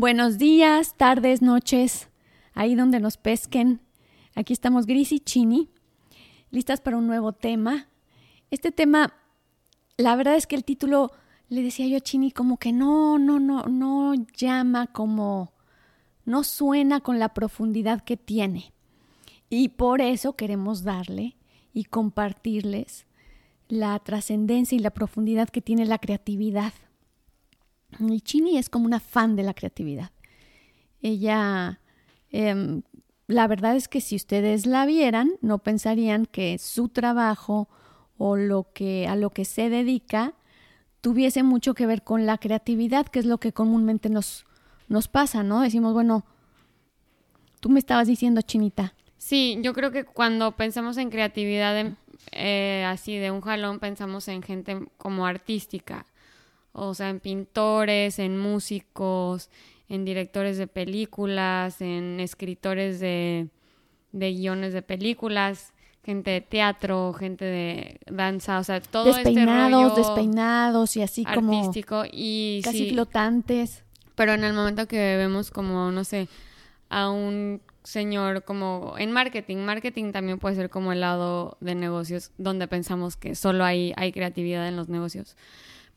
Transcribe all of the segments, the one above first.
Buenos días, tardes, noches, ahí donde nos pesquen. Aquí estamos Gris y Chini, listas para un nuevo tema. Este tema, la verdad es que el título, le decía yo a Chini, como que no, no, no, no llama como, no suena con la profundidad que tiene. Y por eso queremos darle y compartirles la trascendencia y la profundidad que tiene la creatividad. Y Chini es como una fan de la creatividad. Ella, em, la verdad es que si ustedes la vieran, no pensarían que su trabajo o lo que a lo que se dedica tuviese mucho que ver con la creatividad, que es lo que comúnmente nos, nos pasa, ¿no? Decimos, bueno, tú me estabas diciendo, Chinita. Sí, yo creo que cuando pensamos en creatividad eh, así de un jalón, pensamos en gente como artística o sea, en pintores, en músicos, en directores de películas, en escritores de, de guiones de películas, gente de teatro, gente de danza, o sea, todo despeinados, este rollo despeinados y así artístico y casi flotantes. Pero en el momento que vemos como no sé a un señor como en marketing, marketing también puede ser como el lado de negocios donde pensamos que solo hay hay creatividad en los negocios.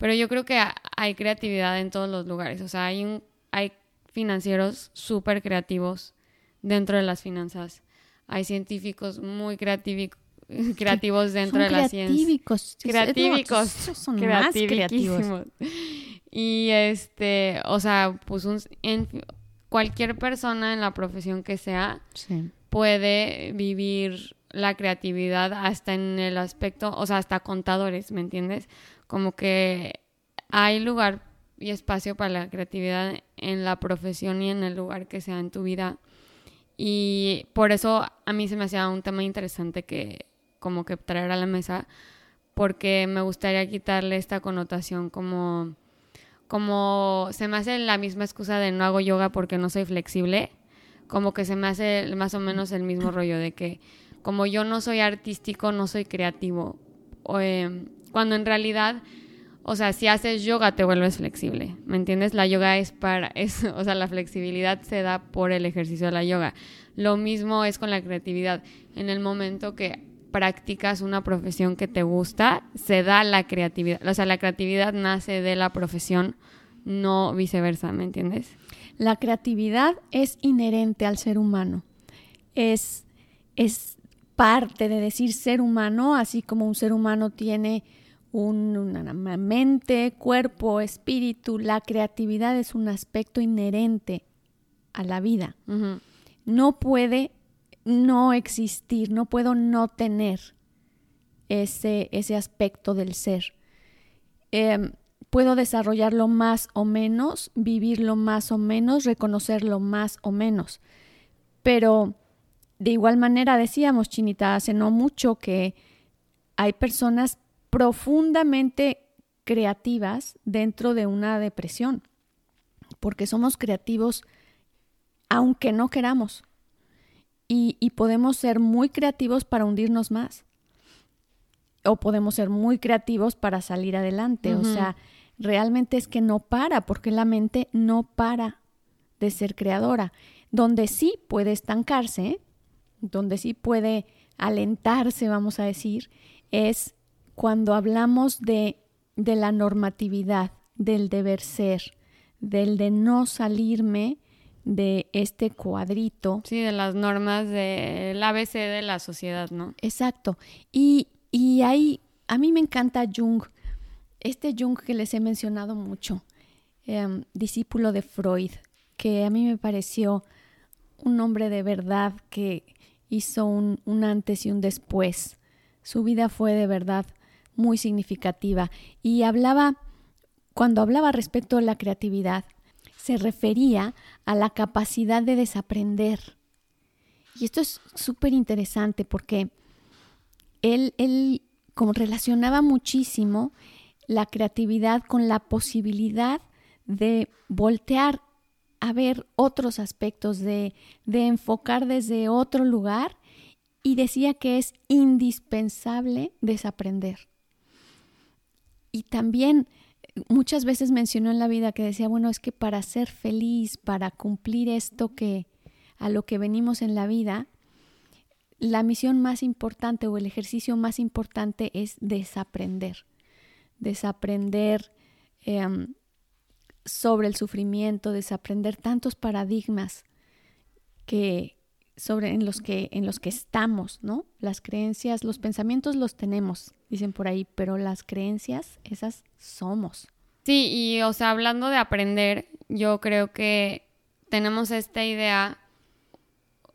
Pero yo creo que hay creatividad en todos los lugares. O sea, hay, un, hay financieros súper creativos dentro de las finanzas. Hay científicos muy creativos dentro de la ciencia. Creativos. son más creativos. Y este, o sea, pues un, en, cualquier persona en la profesión que sea puede vivir la creatividad hasta en el aspecto, o sea, hasta contadores, ¿me entiendes? Como que hay lugar y espacio para la creatividad en la profesión y en el lugar que sea en tu vida. Y por eso a mí se me hacía un tema interesante que como que traer a la mesa, porque me gustaría quitarle esta connotación como, como se me hace la misma excusa de no hago yoga porque no soy flexible, como que se me hace más o menos el mismo rollo de que como yo no soy artístico, no soy creativo. O, em, cuando en realidad, o sea, si haces yoga te vuelves flexible, ¿me entiendes? La yoga es para, es, o sea, la flexibilidad se da por el ejercicio de la yoga. Lo mismo es con la creatividad. En el momento que practicas una profesión que te gusta, se da la creatividad. O sea, la creatividad nace de la profesión, no viceversa, ¿me entiendes? La creatividad es inherente al ser humano. Es, es parte de decir ser humano, así como un ser humano tiene una mente, cuerpo, espíritu, la creatividad es un aspecto inherente a la vida. No puede no existir, no puedo no tener ese, ese aspecto del ser. Em, puedo desarrollarlo más o menos, vivirlo más o menos, reconocerlo más o menos. Pero de igual manera decíamos, Chinita, hace no mucho que hay personas profundamente creativas dentro de una depresión, porque somos creativos aunque no queramos. Y, podemos ser muy creativos para hundirnos más. O podemos ser muy creativos para salir adelante. O sea, realmente es que no para, porque la mente no para de ser creadora. Donde sí puede estancarse, donde sí puede alentarse, vamos a decir, es cuando hablamos de, de la normatividad, del deber ser, del de no salirme de este cuadrito. Sí, de las normas del ABC de la sociedad, ¿no? Exacto. Y, y ahí, a mí me encanta Jung, este Jung que les he mencionado mucho, em, discípulo de Freud, que a mí me pareció un hombre de verdad que hizo un, un antes y un después. Su vida fue de verdad muy significativa y hablaba, cuando hablaba respecto a la creatividad, se refería a la capacidad de desaprender. Y esto es súper interesante porque él, él como relacionaba muchísimo la creatividad con la posibilidad de voltear a ver otros aspectos, de, de enfocar desde otro lugar y decía que es indispensable desaprender. Y también muchas veces mencionó en la vida que decía, bueno, es que para ser feliz, para cumplir esto que a lo que venimos en la vida, la misión más importante o el ejercicio más importante es desaprender. Desaprender em, sobre el sufrimiento, desaprender tantos paradigmas que sobre en los que en los que estamos, ¿no? Las creencias, los pensamientos los tenemos, dicen por ahí, pero las creencias esas somos. Sí, y o sea, hablando de aprender, yo creo que tenemos esta idea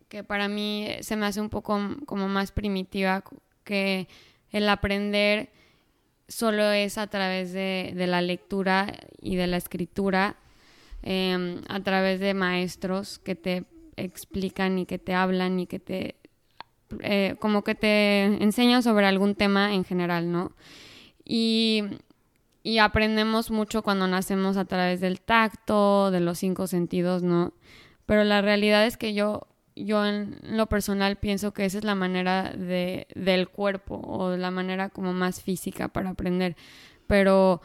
que para mí se me hace un poco como más primitiva, que el aprender solo es a través de, la lectura y de la escritura, em, a través de maestros que te explican y que te hablan y que te, eh, como que te enseñan sobre algún tema en general, ¿no? Y, y aprendemos mucho cuando nacemos a través del tacto, de los cinco sentidos, ¿no? Pero la realidad es que yo yo en lo personal pienso que esa es la manera de, del cuerpo o la manera como más física para aprender. Pero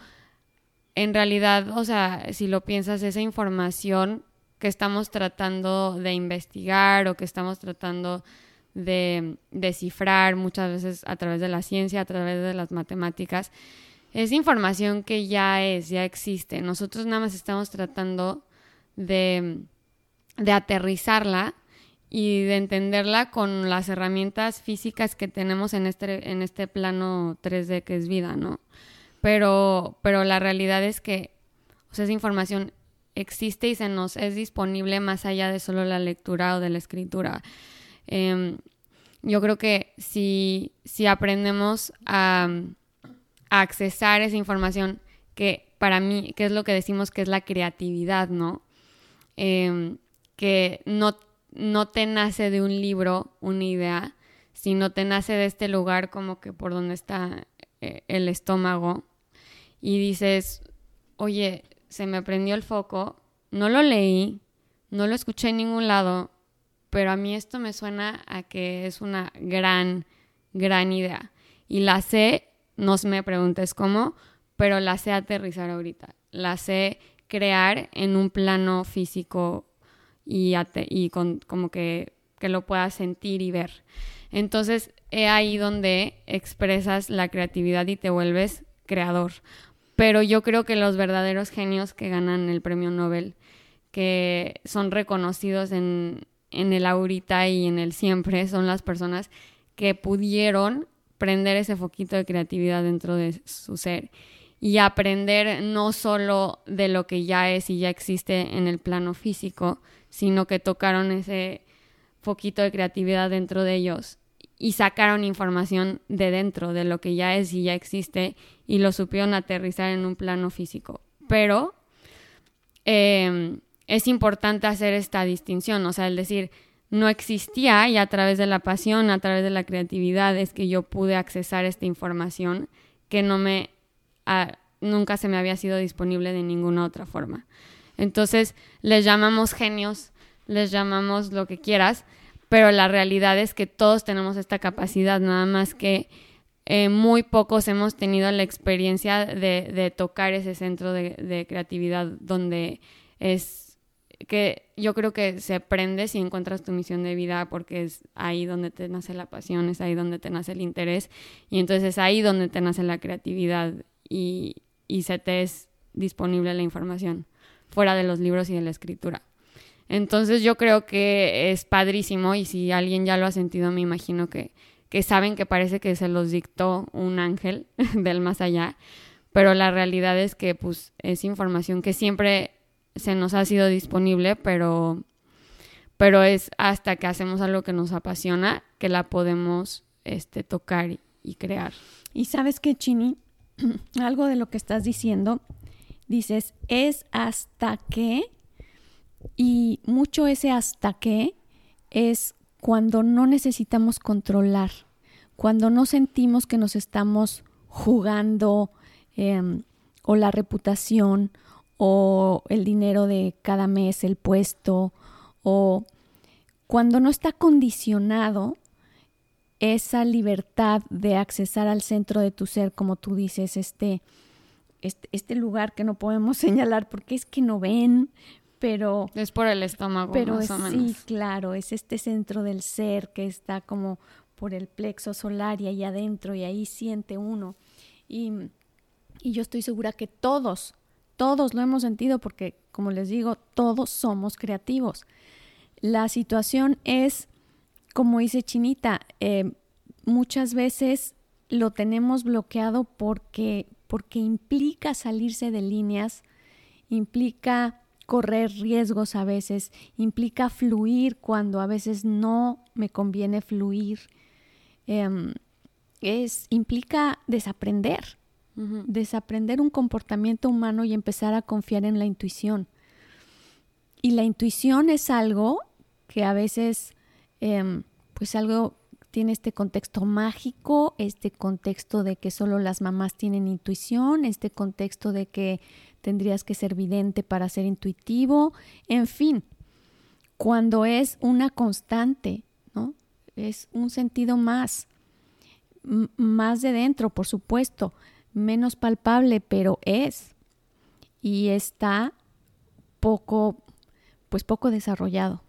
en realidad, o sea, si lo piensas, esa información que estamos tratando de investigar o que estamos tratando de descifrar muchas veces a través de la ciencia, a través de las matemáticas, es información que ya es, ya existe. Nosotros nada más estamos tratando de, de aterrizarla y de entenderla con las herramientas físicas que tenemos en este, en este plano 3D que es vida, ¿no? Pero, pero la realidad es que o sea, esa información existe y se nos es disponible más allá de solo la lectura o de la escritura. Em, yo creo que si, si aprendemos a, a, accesar esa información, que para mí, que es lo que decimos que es la creatividad, ¿no? Em, que no no te nace de un libro una idea, sino te nace de este lugar como que por donde está eh, el estómago y dices, oye, se me prendió el foco, no lo leí, no lo escuché en ningún lado, pero a mí esto me suena a que es una gran, gran idea. Y la sé, no me preguntes cómo, pero la sé aterrizar ahorita, la sé crear en un plano físico y, y con, como que, que lo puedas sentir y ver. Entonces, es ahí donde expresas la creatividad y te vuelves creador. Pero yo creo que los verdaderos genios que ganan el premio Nobel, que son reconocidos en, el ahorita y en el siempre, son las personas que pudieron prender ese foquito de creatividad dentro de su ser y aprender no solo de lo que ya es y ya existe en el plano físico, sino que tocaron ese foquito de creatividad dentro de ellos y sacaron información de dentro de lo que ya es y ya existe y lo supieron aterrizar en un plano físico. Pero em, es importante hacer esta distinción, o sea, el decir, no existía y a través de la pasión, a través de la creatividad es que yo pude accesar esta información que no me nunca se me había sido disponible de ninguna otra forma. Entonces, les llamamos genios, les llamamos lo que quieras, pero la realidad es que todos tenemos esta capacidad, nada más que eh, muy pocos hemos tenido la experiencia de, tocar ese centro de, creatividad donde es que yo creo que se prende si encuentras tu misión de vida porque es ahí donde te nace la pasión, es ahí donde te nace el interés y entonces es ahí donde te nace la creatividad y se te es disponible la información fuera de los libros y de la escritura. Entonces yo creo que es padrísimo y si alguien ya lo ha sentido me imagino que, que saben que parece que se los dictó un ángel del más allá, pero la realidad es que pues es información que siempre se nos ha sido disponible, pero, pero es hasta que hacemos algo que nos apasiona que la podemos este, tocar y crear. Y sabes que, Chini, algo de lo que estás diciendo dices, es hasta que, y mucho ese hasta que es cuando no necesitamos controlar, cuando no sentimos que nos estamos jugando em, o la reputación o el dinero de cada mes, el puesto, o cuando no está condicionado esa libertad de accesar al centro de tu ser, como tú dices, este, este, este, lugar que no podemos señalar porque es que no ven, pero... Es por el estómago, pero más o menos. Sí, claro, es este centro del ser que está como por el plexo solar y ahí adentro y ahí siente uno. Y, y yo estoy segura que todos, todos lo hemos sentido porque, como les digo, todos somos creativos. La situación es, como dice Chinita, eh, muchas veces lo tenemos bloqueado porque, porque implica salirse de líneas, implica correr riesgos a veces, implica fluir cuando a veces no me conviene fluir, em, es, implica desaprender, desaprender un comportamiento humano y empezar a confiar en la intuición. Y la intuición es algo que a veces, eh, pues algo tiene este contexto mágico, este contexto de que solo las mamás tienen intuición, este contexto de que tendrías que ser vidente para ser intuitivo, en fin, cuando es una constante, ¿no? Es un sentido más, más de dentro, por supuesto, menos palpable, pero es. Y está poco, pues poco desarrollado.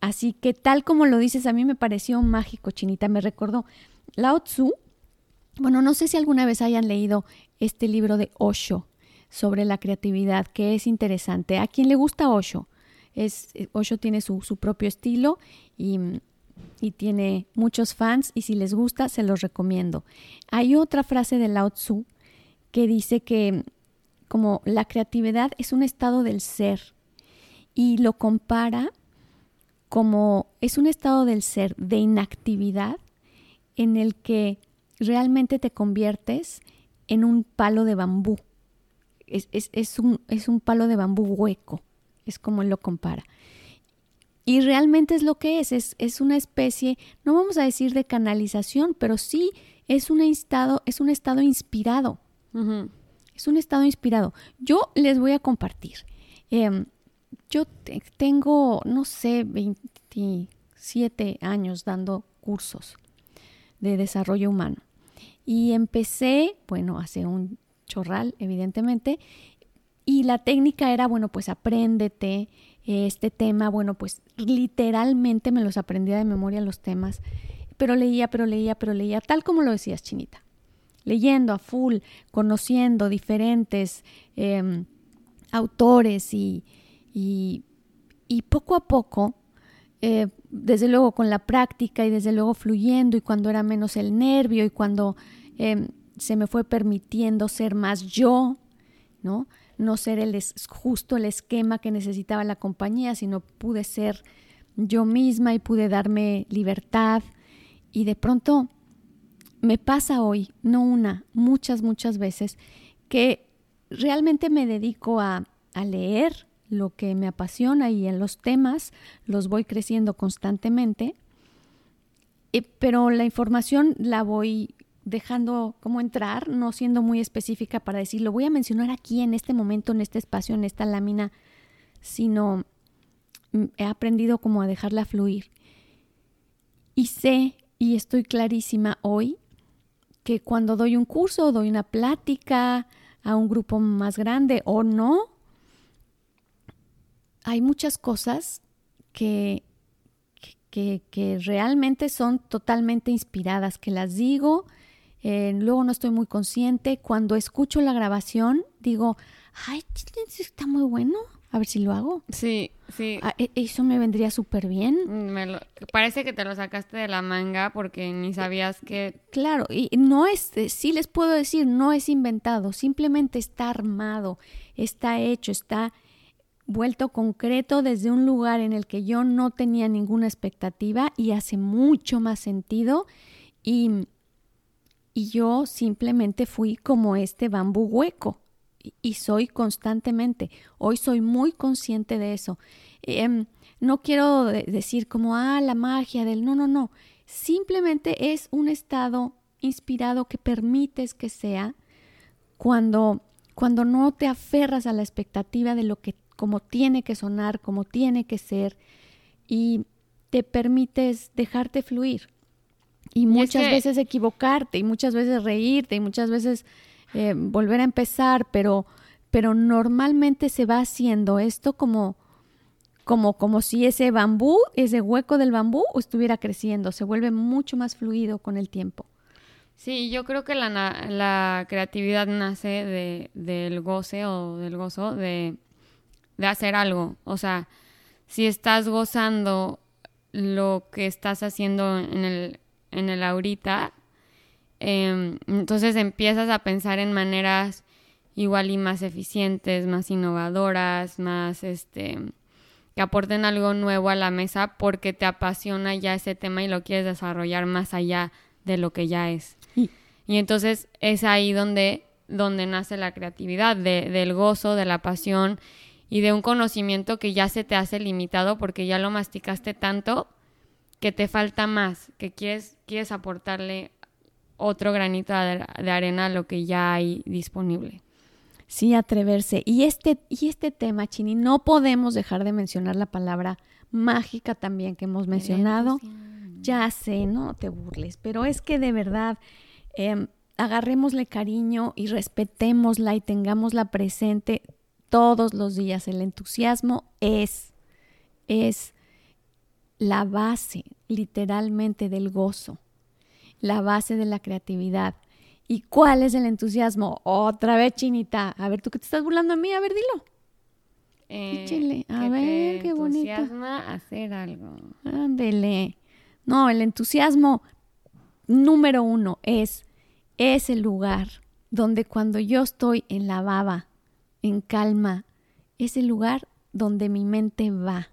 Así que tal como lo dices, a mí me pareció mágico, Chinita, me recordó Lao Tzu. Bueno, no sé si alguna vez hayan leído este libro de Osho sobre la creatividad, que es interesante. A quien le gusta Osho, es, Osho tiene su, su propio estilo y, y, tiene muchos fans y si les gusta se los recomiendo. Hay otra frase de Lao Tzu que dice que como la creatividad es un estado del ser y lo compara como es un estado del ser de inactividad en el que realmente te conviertes en un palo de bambú. Es, un, es un palo de bambú hueco, es como él lo compara. Y realmente es lo que es, es, una especie, no vamos a decir de canalización, pero sí es un estado, es un estado inspirado. Es un estado inspirado. Yo les voy a compartir. Em, yo tengo, no sé, 27 años dando cursos de desarrollo humano. Y empecé, bueno, hace un chorral, evidentemente, y la técnica era, bueno, pues apréndete este tema, bueno, pues literalmente me los aprendía de memoria los temas, pero leía, pero leía, pero leía, tal como lo decías, Chinita, leyendo a full, conociendo diferentes em, autores y, y, poco a poco, eh, desde luego con la práctica y desde luego fluyendo y cuando era menos el nervio y cuando em, se me fue permitiendo ser más yo, ¿no? No ser el justo el esquema que necesitaba la compañía, sino pude ser yo misma y pude darme libertad. Y de pronto me pasa hoy, no una, muchas, muchas veces, que realmente me dedico a, a leer, lo que me apasiona y en los temas los voy creciendo constantemente, eh, pero la información la voy dejando como entrar, no siendo muy específica para decir, lo voy a mencionar aquí en este momento, en este espacio, en esta lámina, sino mm, he aprendido como a dejarla fluir. Y sé y estoy clarísima hoy que cuando doy un curso, doy una plática a un grupo más grande o no, hay muchas cosas que, que, realmente son totalmente inspiradas, que las digo, eh, luego no estoy muy consciente. Cuando escucho la grabación, digo, ay, está muy bueno, a ver si lo hago. Sí, sí. Ah, e, eso me vendría súper bien. Me parece que te lo sacaste de la manga porque ni sabías que... Claro, y no es, sí les puedo decir, no es inventado, simplemente está armado, está hecho, está vuelto concreto desde un lugar en el que yo no tenía ninguna expectativa y hace mucho más sentido y, y yo simplemente fui como este bambú hueco y, soy constantemente. Hoy soy muy consciente de eso. Em, no quiero decir como, ah, la magia del... No, no, no. Simplemente es un estado inspirado que permites que sea cuando, cuando no te aferras a la expectativa de lo que como tiene que sonar, como tiene que ser, y te permites dejarte fluir. Y muchas veces equivocarte, y muchas veces reírte, y muchas veces eh, volver a empezar, pero, pero normalmente se va haciendo esto como, como, como si ese bambú, ese hueco del bambú estuviera creciendo, se vuelve mucho más fluido con el tiempo. Sí, yo creo que la, la creatividad nace de, del goce o del gozo de, de hacer algo. O sea, si estás gozando lo que estás haciendo en el, en el ahorita, em, entonces empiezas a pensar en maneras igual y más eficientes, más innovadoras, más este que aporten algo nuevo a la mesa porque te apasiona ya ese tema y lo quieres desarrollar más allá de lo que ya es. Y entonces es ahí donde, donde nace la creatividad, de, del gozo, de la pasión y de un conocimiento que ya se te hace limitado porque ya lo masticaste tanto que te falta más, que quieres, quieres aportarle otro granito de arena a lo que ya hay disponible. Sí, atreverse. Y este, y este tema, Chini, no podemos dejar de mencionar la palabra mágica también que hemos mencionado. Ya sé, no te burles, pero es que de verdad eh, agarrémosle cariño y respetémosla y tengámosla presente todos los días. El entusiasmo es, es la base literalmente del gozo, la base de la creatividad. ¿Y cuál es el entusiasmo? Otra vez, Chinita. A ver, tú que te estás burlando a mí, a ver, dilo. Eh, A ver, qué bonito. entusiasma hacer algo. Ándele. No, el entusiasmo número uno es ese lugar donde cuando yo estoy en la baba, en calma, es el lugar donde mi mente va,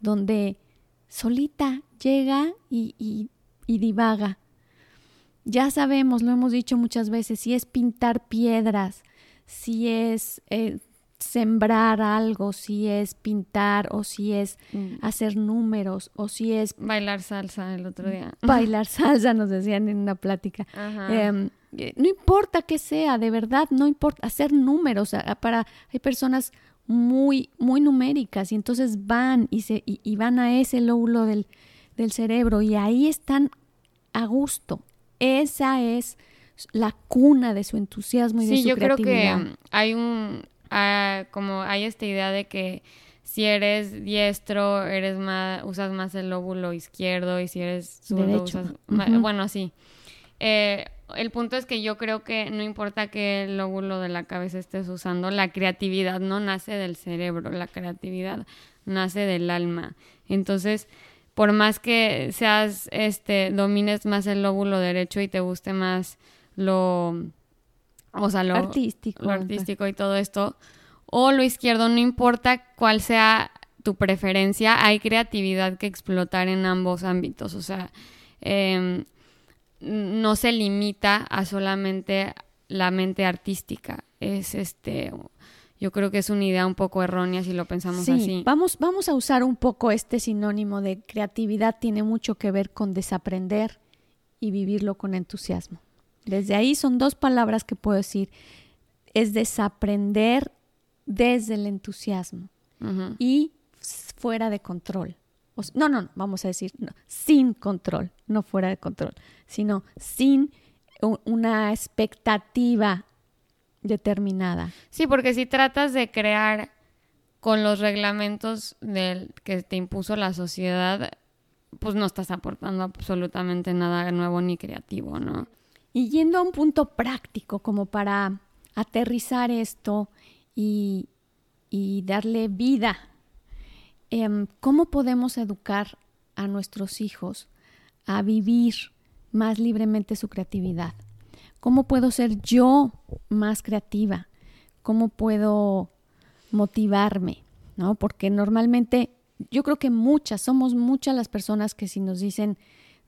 donde solita llega y, divaga. Ya sabemos, lo hemos dicho muchas veces, si es pintar piedras, si es eh, sembrar algo, si es pintar o si es mm. hacer números o si es... Bailar salsa el otro día. Bailar salsa, nos decían en una plática. Em, eh, no importa que sea, de verdad, no importa hacer números. Para, hay personas muy, muy numéricas y entonces van y, se, y, van a ese lóbulo del, del cerebro y ahí están a gusto. Esa es la cuna de su entusiasmo y de su creatividad. Sí, yo creo que hay un Ah, como hay esta idea de que si eres diestro, eres más, usas más el lóbulo izquierdo y si eres zurdo usas bueno, sí. Eh, el punto es que yo creo que no importa qué lóbulo de la cabeza estés usando, la creatividad no nace del cerebro, la creatividad nace del alma. Entonces, por más que seas, este, domines más el lóbulo derecho y te guste más lo o sea, lo artístico, artístico y todo esto, o lo izquierdo, no importa cuál sea tu preferencia, hay creatividad que explotar en ambos ámbitos, o sea, em, no se limita a solamente la mente artística, es este, yo creo que es una idea un poco errónea si lo pensamos sí, así. Vamos, vamos a usar un poco este sinónimo de creatividad, tiene mucho que ver con desaprender y vivirlo con entusiasmo. Desde ahí son dos palabras que puedo decir. Es desaprender desde el entusiasmo y fuera de control. No, no, vamos a decir sin control, no fuera de control, sino sin una expectativa determinada. Sí, porque si tratas de crear con los reglamentos del que te impuso la sociedad, pues no estás aportando absolutamente nada nuevo ni creativo, ¿no? Y yendo a un punto práctico como para aterrizar esto y, darle vida, em, ¿cómo podemos educar a nuestros hijos a vivir más libremente su creatividad? ¿Cómo puedo ser yo más creativa? ¿Cómo puedo motivarme? ¿No? Porque normalmente yo creo que muchas, somos muchas las personas que si nos dicen,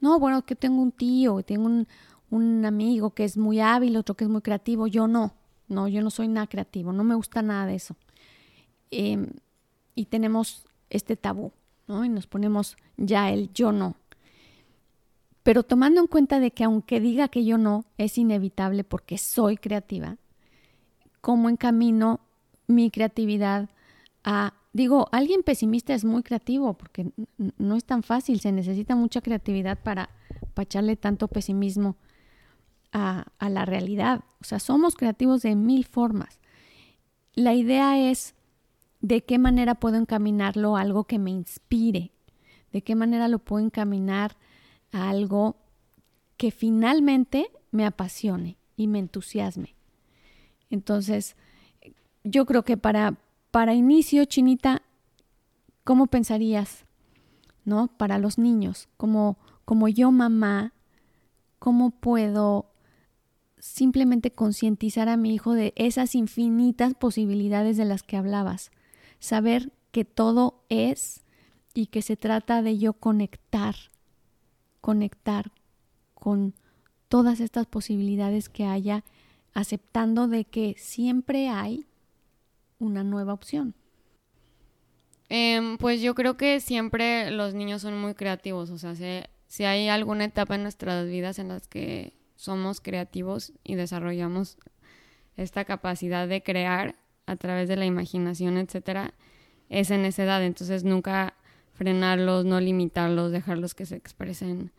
no, bueno, que tengo un tío, tengo un, un amigo que es muy hábil, otro que es muy creativo, yo no, no, yo no soy nada creativo, no me gusta nada de eso. Em, y tenemos este tabú, ¿no? Y nos ponemos ya el yo no. Pero tomando en cuenta de que aunque diga que yo no, es inevitable porque soy creativa, ¿cómo encamino mi creatividad a... Digo, alguien pesimista es muy creativo porque no es tan fácil, se necesita mucha creatividad para, para echarle tanto pesimismo a, a la realidad. O sea, somos creativos de mil formas. La idea es de qué manera puedo encaminarlo a algo que me inspire, de qué manera lo puedo encaminar a algo que finalmente me apasione y me entusiasme. Entonces, yo creo que para, para inicio, Chinita, ¿cómo pensarías? ¿No? Para los niños, como, como yo mamá, ¿cómo puedo simplemente concientizar a mi hijo de esas infinitas posibilidades de las que hablabas? Saber que todo es y que se trata de yo conectar, conectar con todas estas posibilidades que haya, aceptando de que siempre hay una nueva opción. Em, pues yo creo que siempre los niños son muy creativos, o sea, si, hay alguna etapa en nuestras vidas en las que somos creativos y desarrollamos esta capacidad de crear a través de la imaginación, etcétera, es en esa edad. Entonces nunca frenarlos, no limitarlos, dejarlos que se expresen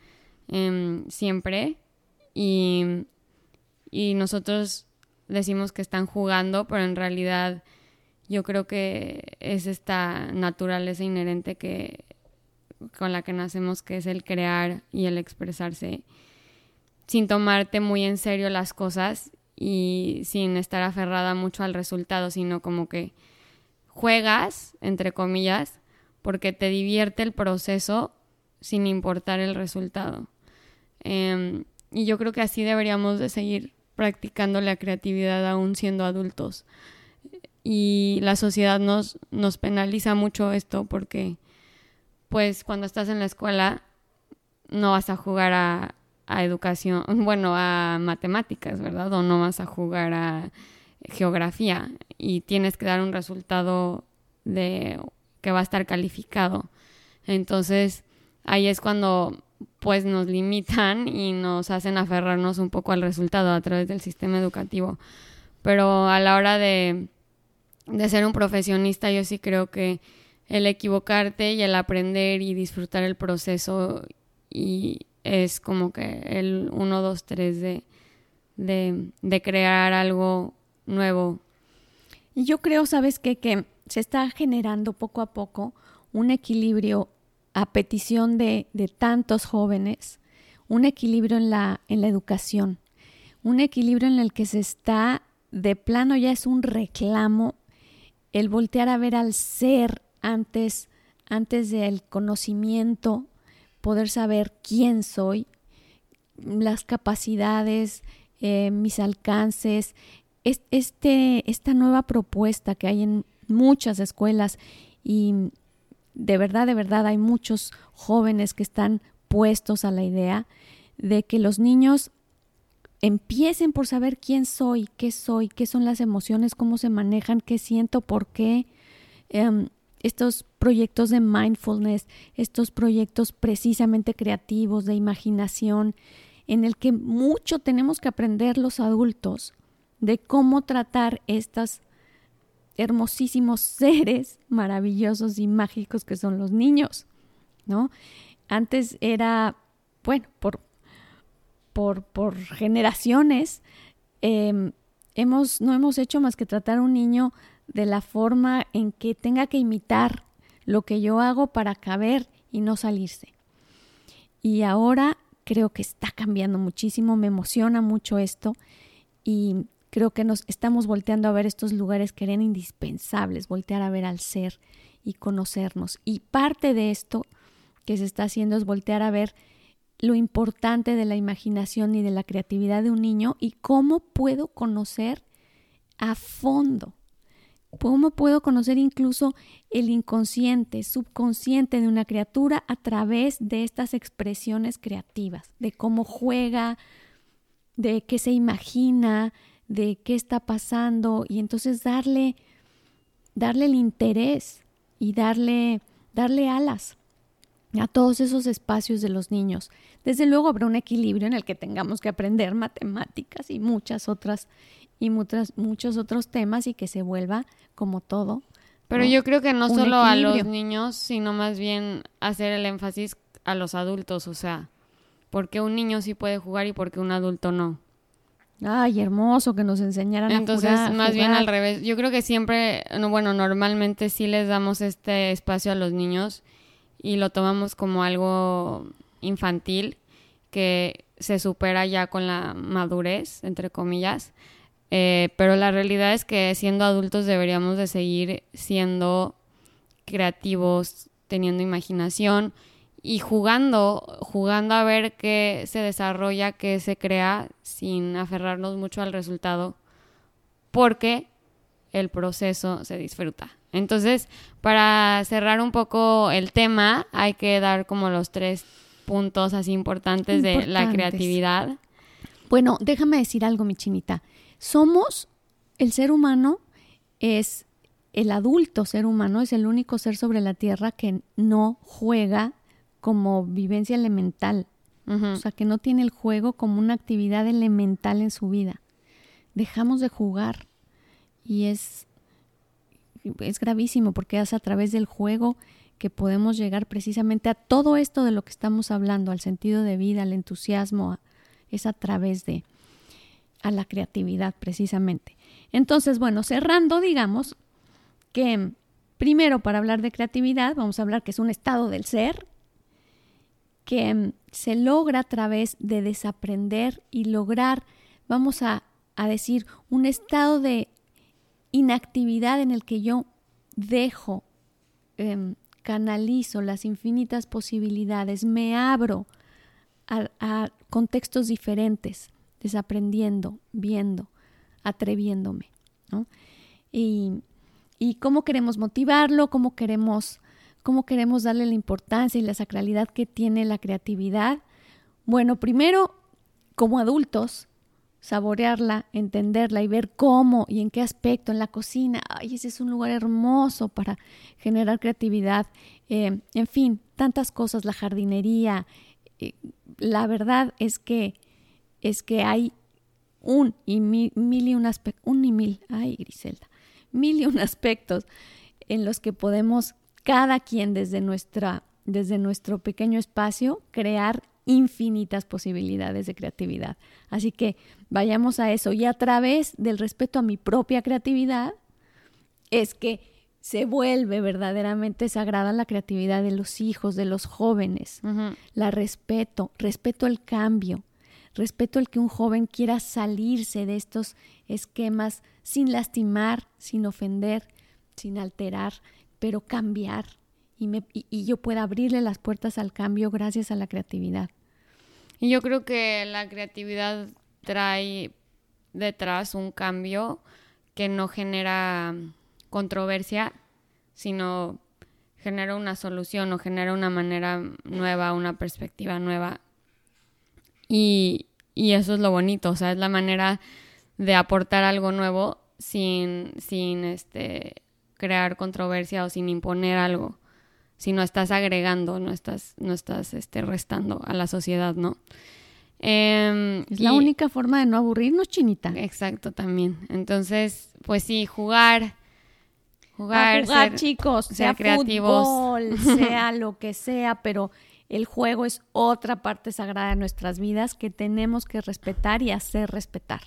em, siempre. Y, y nosotros decimos que están jugando, pero en realidad yo creo que es esta naturaleza inherente que con la que nacemos, que es el crear y el expresarse, sin tomarte muy en serio las cosas y sin estar aferrada mucho al resultado, sino como que juegas, entre comillas, porque te divierte el proceso sin importar el resultado. Em, y yo creo que así deberíamos de seguir practicando la creatividad aún siendo adultos. Y la sociedad nos, nos penaliza mucho esto porque, pues, cuando estás en la escuela no vas a jugar a, a educación, bueno, a matemáticas, ¿verdad? O no vas a jugar a geografía y tienes que dar un resultado de que va a estar calificado. Entonces, ahí es cuando pues nos limitan y nos hacen aferrarnos un poco al resultado a través del sistema educativo. Pero a la hora de, de ser un profesionista, yo sí creo que el equivocarte y el aprender y disfrutar el proceso y es como que el 1, 2, 3 de, de, de crear algo nuevo. Y yo creo, ¿sabes qué? Que se está generando poco a poco un equilibrio a petición de, de tantos jóvenes, un equilibrio en la, en la educación, un equilibrio en el que se está, de plano ya es un reclamo, el voltear a ver al ser antes, antes del conocimiento, poder saber quién soy, las capacidades, eh, mis alcances, este, esta nueva propuesta que hay en muchas escuelas y de verdad, de verdad hay muchos jóvenes que están puestos a la idea de que los niños empiecen por saber quién soy, qué soy, qué son las emociones, cómo se manejan, qué siento, por qué. Em, estos proyectos de mindfulness, estos proyectos precisamente creativos, de imaginación, en el que mucho tenemos que aprender los adultos de cómo tratar estos hermosísimos seres maravillosos y mágicos que son los niños, ¿no? Antes era, bueno, por, por, por generaciones, em, hemos, no hemos hecho más que tratar a un niño de la forma en que tenga que imitar lo que yo hago para caber y no salirse. Y ahora creo que está cambiando muchísimo, me emociona mucho esto y creo que nos estamos volteando a ver estos lugares que eran indispensables, voltear a ver al ser y conocernos. Y parte de esto que se está haciendo es voltear a ver lo importante de la imaginación y de la creatividad de un niño y cómo puedo conocer a fondo, cómo puedo conocer incluso el inconsciente, subconsciente de una criatura a través de estas expresiones creativas, de cómo juega, de qué se imagina, de qué está pasando y entonces darle, darle el interés y darle, darle alas a todos esos espacios de los niños. Desde luego habrá un equilibrio en el que tengamos que aprender matemáticas y muchas otras y muchos otros temas y que se vuelva como todo. Pero yo creo que no solo a los niños, sino más bien hacer el énfasis a los adultos, o sea, porque un niño sí puede jugar y porque un adulto no. Ay, hermoso que nos enseñaran Entonces, a jugar. más bien al revés. Yo creo que siempre, no, bueno, normalmente sí les damos este espacio a los niños y lo tomamos como algo infantil que se supera ya con la madurez, entre comillas. Eh, pero la realidad es que siendo adultos deberíamos de seguir siendo creativos, teniendo imaginación y jugando, jugando a ver qué se desarrolla, qué se crea, sin aferrarnos mucho al resultado, porque el proceso se disfruta. Entonces, para cerrar un poco el tema, hay que dar como los tres puntos así importantes, de la creatividad. Bueno, déjame decir algo, mi chinita. Somos, el ser humano es el adulto ser humano, es el único ser sobre la tierra que no juega como vivencia elemental. O sea, que no tiene el juego como una actividad elemental en su vida. Dejamos de jugar y es, es gravísimo porque es a través del juego que podemos llegar precisamente a todo esto de lo que estamos hablando, al sentido de vida, al entusiasmo, es a través de a la creatividad precisamente. Entonces, bueno, cerrando, digamos que primero para hablar de creatividad vamos a hablar que es un estado del ser, que se logra a través de desaprender y lograr, vamos a, decir, un estado de inactividad en el que yo dejo, em, canalizo las infinitas posibilidades, me abro a, contextos diferentes, desaprendiendo, viendo, atreviéndome. Y, y cómo queremos motivarlo, cómo queremos cómo queremos darle la importancia y la sacralidad que tiene la creatividad. Bueno, primero, como adultos, saborearla, entenderla y ver cómo y en qué aspecto en la cocina. Ay, ese es un lugar hermoso para generar creatividad. Eh, en fin, tantas cosas, la jardinería. Eh, la verdad es que es que hay un y mil, y un aspecto, un y mil, ay Griselda, mil y un aspectos en los que podemos cada quien desde, nuestra, desde nuestro pequeño espacio crear infinitas posibilidades de creatividad. Así que vayamos a eso y a través del respeto a mi propia creatividad es que se vuelve verdaderamente sagrada la creatividad de los hijos, de los jóvenes. La respeto, respeto el cambio, respeto el que un joven quiera salirse de estos esquemas sin lastimar, sin ofender, sin alterar pero cambiar y, me, y, yo pueda abrirle las puertas al cambio gracias a la creatividad. Y yo creo que la creatividad trae detrás un cambio que no genera controversia, sino genera una solución o genera una manera nueva, una perspectiva nueva. Y, y eso es lo bonito, o sea, es la manera de aportar algo nuevo sin, sin este crear controversia o sin imponer algo, sino estás agregando, no estás, no estás este, restando a la sociedad, ¿no? Em, es la única forma de no aburrirnos, chinita. Exacto, también. Entonces, pues sí, jugar. Jugar, jugar chicos, sea creativos. fútbol, sea lo que sea, pero el juego es otra parte sagrada de nuestras vidas que tenemos que respetar y hacer respetar.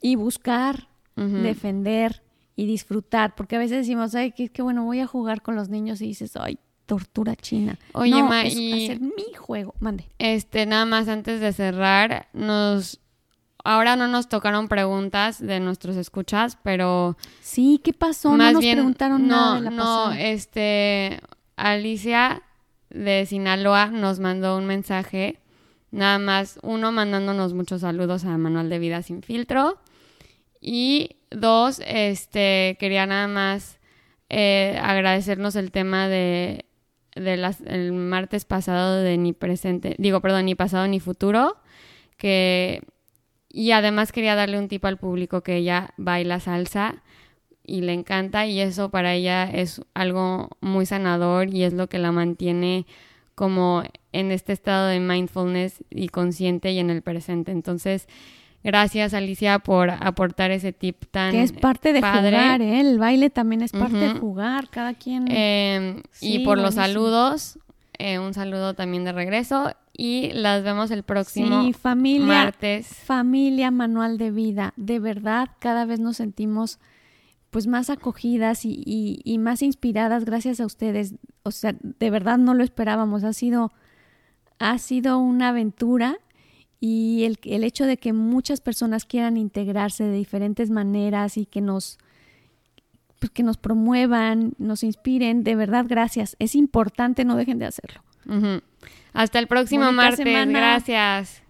Y buscar, defender, y disfrutar, porque a veces decimos, ay, qué, bueno, voy a jugar con los niños y dices, ay, tortura china. Oye, no, es hacer mi juego, mande. Este, nada más antes de cerrar, nos ahora no nos tocaron preguntas de nuestros escuchas, pero sí, ¿qué pasó? no nos preguntaron nada de la No, este Alicia de Sinaloa nos mandó un mensaje, nada más uno mandándonos muchos saludos a Manual de Vida sin filtro y dos, este, quería nada más eh, agradecernos el tema de, de las, el martes pasado de ni presente, digo, perdón, ni pasado ni futuro, que, y además quería darle un tip al público que ella baila salsa y le encanta y eso para ella es algo muy sanador y es lo que la mantiene como en este estado de mindfulness y consciente y en el presente. Entonces, Gracias, Alicia, por aportar ese tip tan Que es parte de jugar, ¿eh? El baile también es parte de jugar, cada quien... Em, y por los saludos, eh, un saludo también de regreso y las vemos el próximo sí, familia, martes. Familia Manual de Vida. De verdad, cada vez nos sentimos pues más acogidas y, y, más inspiradas gracias a ustedes. O sea, de verdad no lo esperábamos. Ha sido, ha sido una aventura y el, el hecho de que muchas personas quieran integrarse de diferentes maneras y que nos, pues, que nos promuevan, nos inspiren, de verdad, gracias. Es importante, no dejen de hacerlo. Hasta el próximo martes. Gracias.